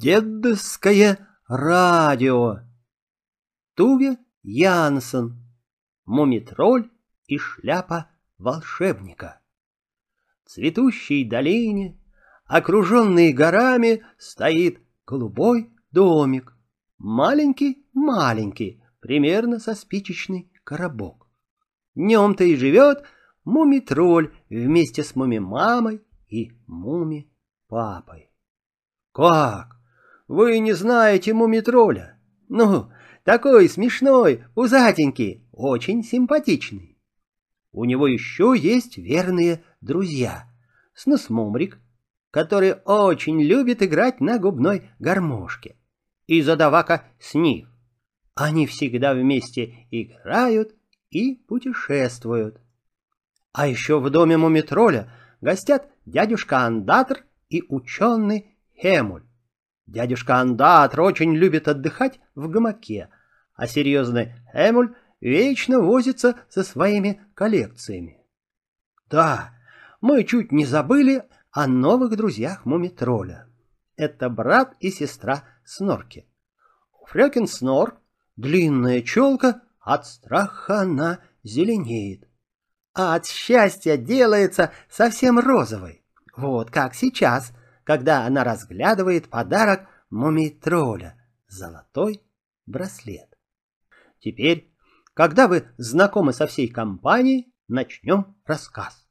Дедовское радио. Туве Янсен. Мумитроль и шляпа волшебника. Цветущей долине, окруженный горами, стоит голубой домик. Маленький-маленький, примерно со спичечный коробок. В нем-то и живет мумитроль вместе с муми-мамой и муми-папой. Как? Вы не знаете мумитроля? Ну, такой смешной, пузатенький, очень симпатичный. У него еще есть верные друзья. Снусмумрик, который очень любит играть на губной гармошке, и задавака Снив. Они всегда вместе играют и путешествуют. А еще в доме мумитроля гостят дядюшка Андатр и ученый Хемуль. Дядюшка Андатр очень любит отдыхать в гамаке, а серьезный Эмуль вечно возится со своими коллекциями. Да, мы чуть не забыли о новых друзьях Мумитроля. Это брат и сестра Снорки. Фрёкин Снор длинная челка, от страха она зеленеет, а от счастья делается совсем розовой. Вот как сейчас, когда она разглядывает подарок мумий-тролля — золотой браслет. Теперь, когда вы знакомы со всей компанией, начнем рассказ.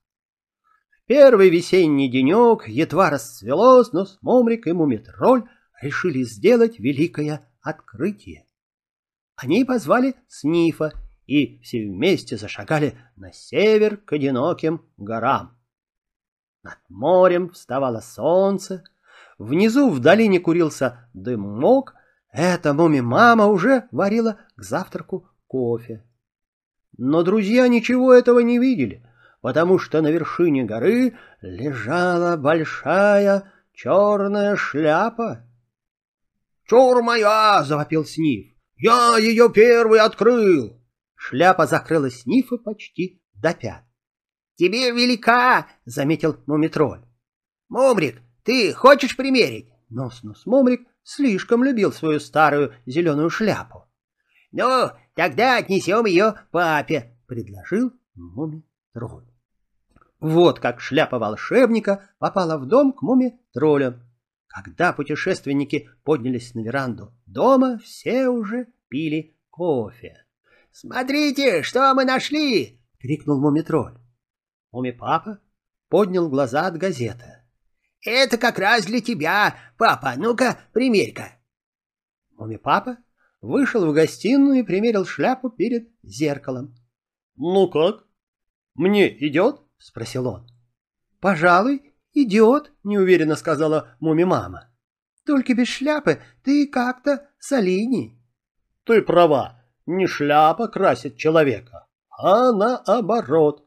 В первый весенний денек едва расцвело, но Смомрик и Мумитроль решили сделать великое открытие. Они позвали Снифа и все вместе зашагали на север к одиноким горам. Над морем вставало солнце, внизу в долине курился дымок, эта муми-мама уже варила к завтраку кофе. Но друзья ничего этого не видели, потому что на вершине горы лежала большая черная шляпа. «Чур моя!» — завопил Сниф. «Я ее первый открыл!» Шляпа закрыла Снифа почти до пят тебе велика, — заметил Мумитроль. — Мумрик, ты хочешь примерить? Нос-нос Мумрик слишком любил свою старую зеленую шляпу. — Ну, тогда отнесем ее папе, — предложил Мумитроль. Вот как шляпа волшебника попала в дом к муми-троллю. Когда путешественники поднялись на веранду дома, все уже пили кофе. «Смотрите, что мы нашли!» — крикнул мумитроль. Муми-папа поднял глаза от газеты. «Это как раз для тебя, папа. Ну-ка, примерь-ка». Муми-папа вышел в гостиную и примерил шляпу перед зеркалом. «Ну как? Мне идет?» — спросил он. «Пожалуй, идет», — неуверенно сказала Муми-мама. «Только без шляпы ты как-то солидней». «Ты права, не шляпа красит человека, а наоборот»,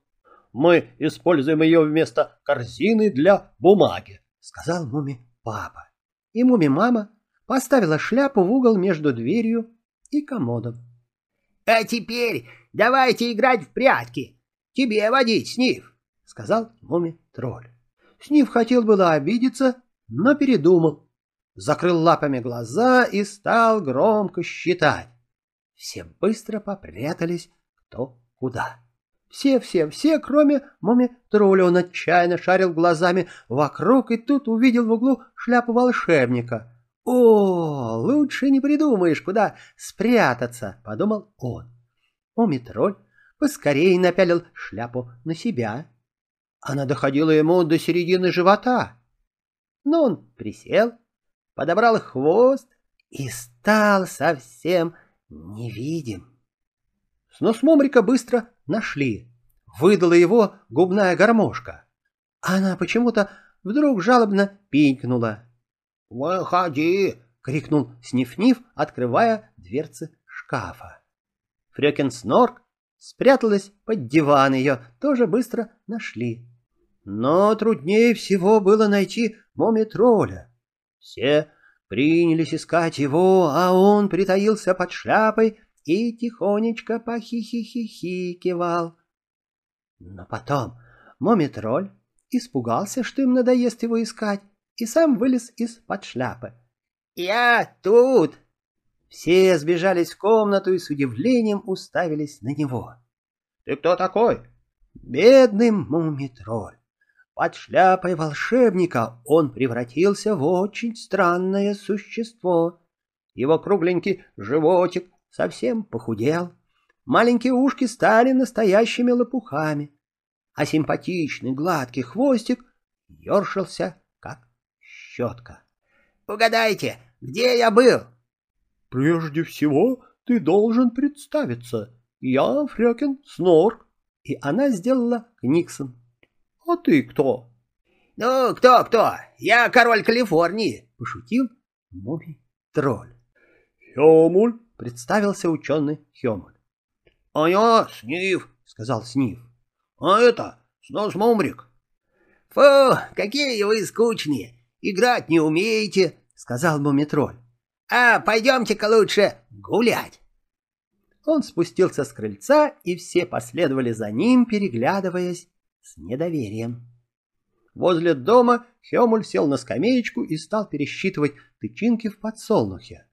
мы используем ее вместо корзины для бумаги», — сказал Муми-папа. И Муми-мама поставила шляпу в угол между дверью и комодом. «А теперь давайте играть в прятки. Тебе водить, Снив», — сказал Муми-тролль. Снив хотел было обидеться, но передумал. Закрыл лапами глаза и стал громко считать. Все быстро попрятались кто куда. Все-все-все, кроме муми-тролля, он отчаянно шарил глазами вокруг и тут увидел в углу шляпу волшебника. «О, лучше не придумаешь, куда спрятаться», — подумал он. Муми-тролль поскорее напялил шляпу на себя. Она доходила ему до середины живота. Но он присел, подобрал хвост и стал совсем невидим. Снос Мумрика быстро нашли. Выдала его губная гармошка. Она почему-то вдруг жалобно пинкнула. «Выходи!» — крикнул Сниф-Ниф, открывая дверцы шкафа. Фрёкин Снорк спряталась под диван, ее тоже быстро нашли. Но труднее всего было найти Моми-тролля. Все принялись искать его, а он притаился под шляпой и тихонечко похихихихикивал. Но потом Момитроль испугался, что им надоест его искать, и сам вылез из-под шляпы. Я тут!» Все сбежались в комнату и с удивлением уставились на него. «Ты кто такой?» «Бедный мумитроль. Под шляпой волшебника он превратился в очень странное существо. Его кругленький животик совсем похудел, маленькие ушки стали настоящими лопухами, а симпатичный гладкий хвостик ершился, как щетка. «Угадайте, где я был?» «Прежде всего ты должен представиться. Я Фрёкин Снорк». И она сделала Книксон. «А ты кто?» «Ну, кто-кто? Я король Калифорнии», — пошутил мумий-тролль. «Хёмуль», — представился ученый Хёмуль. «А я Снив», — сказал Снив. «А это Снос Мумрик». «Фу, какие вы скучные! Играть не умеете», — сказал мумитроль. «А пойдемте-ка лучше гулять». Он спустился с крыльца, и все последовали за ним, переглядываясь с недоверием. Возле дома Хемуль сел на скамеечку и стал пересчитывать тычинки в подсолнухе.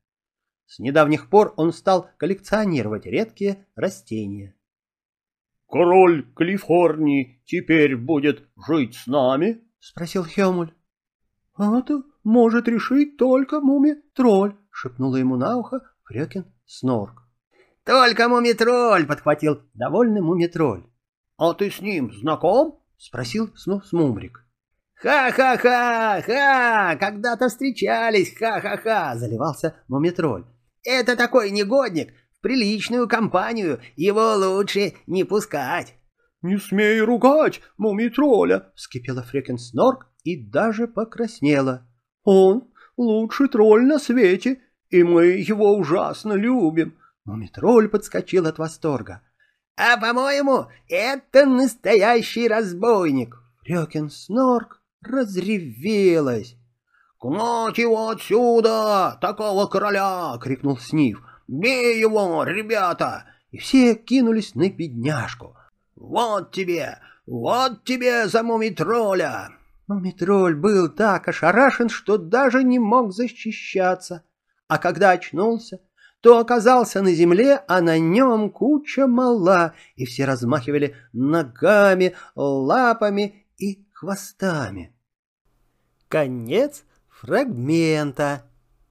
С недавних пор он стал коллекционировать редкие растения. «Король Калифорнии теперь будет жить с нами?» — спросил Хемуль. «Это может решить только муми-тролль», — шепнула ему на ухо Фрёкин Снорк. «Только муми-тролль!» — подхватил довольный муми-тролль. «А ты с ним знаком?» — спросил Снус Мумрик. «Ха-ха-ха! Ха! Когда-то встречались! Ха-ха-ха!» — заливался мумитроль. «Это такой негодник! В приличную компанию его лучше не пускать!» «Не смей ругать мумитроля!» — вскипела Фрекин Снорк и даже покраснела. «Он лучший тролль на свете, и мы его ужасно любим!» Мумитроль подскочил от восторга. А, по-моему, это настоящий разбойник. Фрёкин Снорк разревелась. «Гнать его отсюда, такого короля!» — крикнул Снив. «Бей его, ребята!» И все кинулись на бедняжку. «Вот тебе! Вот тебе за мумитроля!» Мумитроль был так ошарашен, что даже не мог защищаться. А когда очнулся, то оказался на земле, а на нем куча мала, и все размахивали ногами, лапами и хвостами. Конец фрагмента.